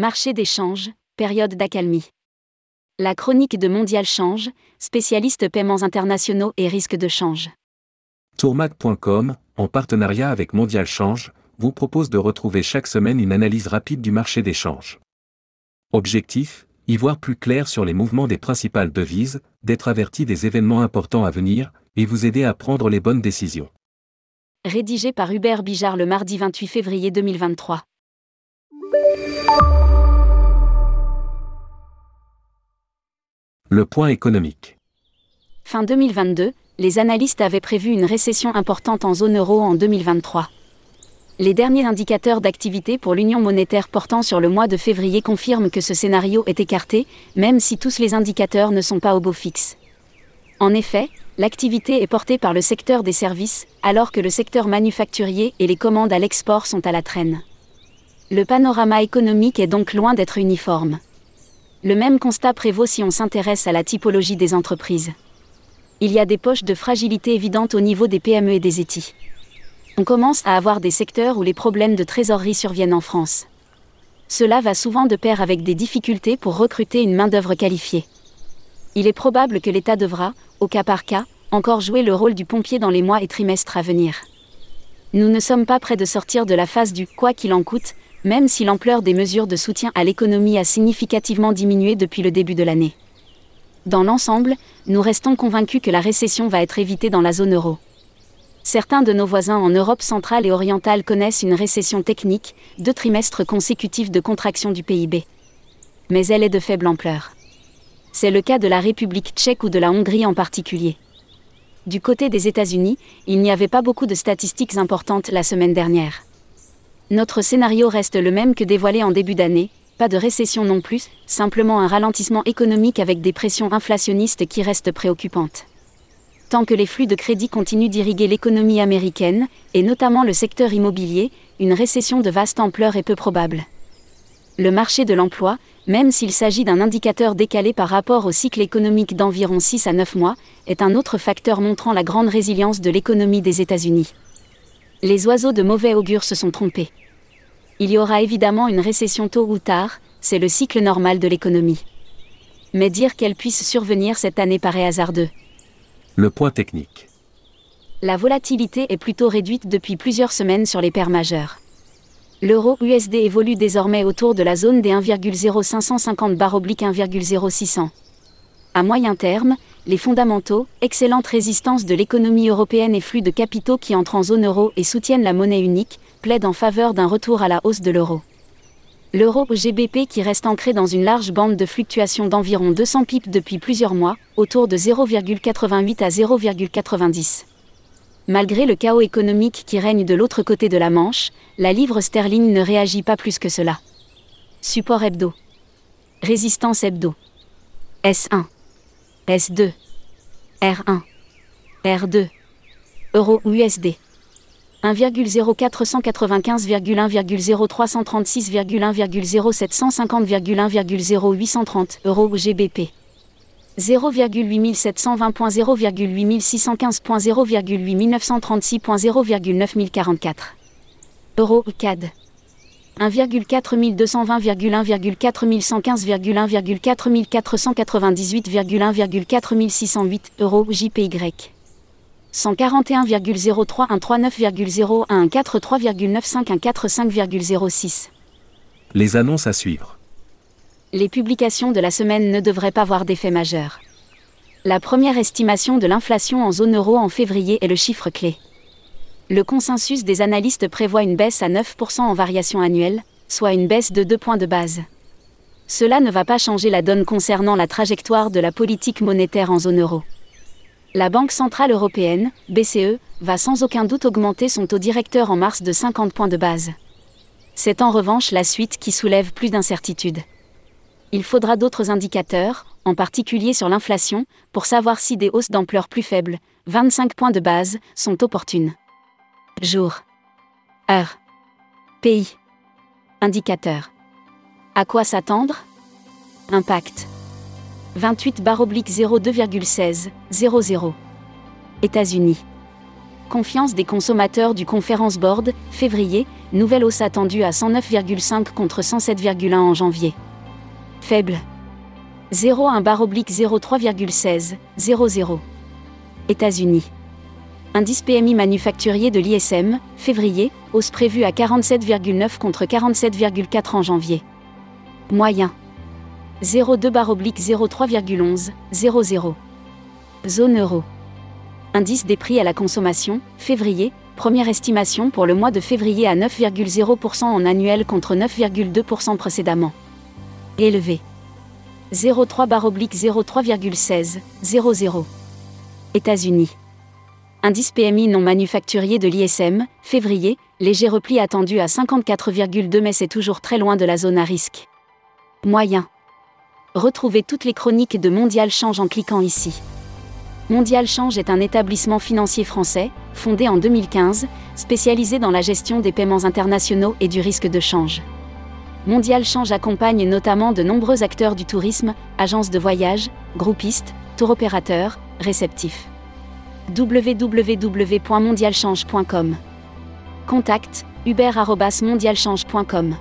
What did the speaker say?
Marché des changes, période d'accalmie. La chronique de Mondial Change, spécialiste paiements internationaux et risques de change. Tourmac.com, en partenariat avec Mondial Change, vous propose de retrouver chaque semaine une analyse rapide du marché des changes. Objectif y voir plus clair sur les mouvements des principales devises, d'être averti des événements importants à venir, et vous aider à prendre les bonnes décisions. Rédigé par Hubert Bijard le mardi 28 février 2023. Le point économique. Fin 2022, les analystes avaient prévu une récession importante en zone euro en 2023. Les derniers indicateurs d'activité pour l'Union monétaire portant sur le mois de février confirment que ce scénario est écarté, même si tous les indicateurs ne sont pas au beau fixe. En effet, l'activité est portée par le secteur des services, alors que le secteur manufacturier et les commandes à l'export sont à la traîne. Le panorama économique est donc loin d'être uniforme. Le même constat prévaut si on s'intéresse à la typologie des entreprises. Il y a des poches de fragilité évidentes au niveau des PME et des ETI on commence à avoir des secteurs où les problèmes de trésorerie surviennent en France. Cela va souvent de pair avec des difficultés pour recruter une main-d'œuvre qualifiée. Il est probable que l'État devra, au cas par cas, encore jouer le rôle du pompier dans les mois et trimestres à venir. Nous ne sommes pas près de sortir de la phase du quoi qu'il en coûte, même si l'ampleur des mesures de soutien à l'économie a significativement diminué depuis le début de l'année. Dans l'ensemble, nous restons convaincus que la récession va être évitée dans la zone euro. Certains de nos voisins en Europe centrale et orientale connaissent une récession technique, deux trimestres consécutifs de contraction du PIB. Mais elle est de faible ampleur. C'est le cas de la République tchèque ou de la Hongrie en particulier. Du côté des États-Unis, il n'y avait pas beaucoup de statistiques importantes la semaine dernière. Notre scénario reste le même que dévoilé en début d'année, pas de récession non plus, simplement un ralentissement économique avec des pressions inflationnistes qui restent préoccupantes tant que les flux de crédit continuent d'irriguer l'économie américaine, et notamment le secteur immobilier, une récession de vaste ampleur est peu probable. Le marché de l'emploi, même s'il s'agit d'un indicateur décalé par rapport au cycle économique d'environ 6 à 9 mois, est un autre facteur montrant la grande résilience de l'économie des États-Unis. Les oiseaux de mauvais augure se sont trompés. Il y aura évidemment une récession tôt ou tard, c'est le cycle normal de l'économie. Mais dire qu'elle puisse survenir cette année paraît hasardeux. Le point technique. La volatilité est plutôt réduite depuis plusieurs semaines sur les paires majeures. L'euro USD évolue désormais autour de la zone des 1,0550 oblique 1,0600. À moyen terme, les fondamentaux, excellente résistance de l'économie européenne et flux de capitaux qui entrent en zone euro et soutiennent la monnaie unique, plaident en faveur d'un retour à la hausse de l'euro. L'euro GBP qui reste ancré dans une large bande de fluctuation d'environ 200 pips depuis plusieurs mois, autour de 0,88 à 0,90. Malgré le chaos économique qui règne de l'autre côté de la Manche, la livre sterling ne réagit pas plus que cela. Support hebdo. Résistance hebdo. S1. S2. R1. R2. Euro USD. 1,041,1,0336,1,0750,1,0830 euros GBP. 0,8720.0,08630.0,8936.0,9044 euros CAD. 1,4115,1,4198,1,4608 euros JPY. 141,03 Les annonces à suivre. Les publications de la semaine ne devraient pas avoir d'effet majeur. La première estimation de l'inflation en zone euro en février est le chiffre clé. Le consensus des analystes prévoit une baisse à 9% en variation annuelle, soit une baisse de 2 points de base. Cela ne va pas changer la donne concernant la trajectoire de la politique monétaire en zone euro. La Banque Centrale Européenne, BCE, va sans aucun doute augmenter son taux directeur en mars de 50 points de base. C'est en revanche la suite qui soulève plus d'incertitudes. Il faudra d'autres indicateurs, en particulier sur l'inflation, pour savoir si des hausses d'ampleur plus faibles, 25 points de base, sont opportunes. Jour. Heure. Pays. Indicateur. À quoi s'attendre? Impact. 28 02,16 00. États-Unis. Confiance des consommateurs du Conference Board, février, nouvelle hausse attendue à 109,5 contre 107,1 en janvier. Faible. 0,1 barre oblique 0,3,16, 0,0. États-Unis. Indice PMI manufacturier de l'ISM, février, hausse prévue à 47,9 contre 47,4 en janvier. Moyen. 0,2 barre oblique 0,3,11, 0,0. Zone euro. Indice des prix à la consommation, février, première estimation pour le mois de février à 9,0% en annuel contre 9,2% précédemment. Élevé. 0,3 barre oblique 0,3,16, 0,0. États-Unis. Indice PMI non manufacturier de l'ISM, février, léger repli attendu à 54,2 mais c'est toujours très loin de la zone à risque. Moyen. Retrouvez toutes les chroniques de Mondial Change en cliquant ici. Mondial Change est un établissement financier français, fondé en 2015, spécialisé dans la gestion des paiements internationaux et du risque de change. Mondial Change accompagne notamment de nombreux acteurs du tourisme, agences de voyage, groupistes, tour opérateurs, réceptifs. www.mondialchange.com Contact uber@mondialchange.com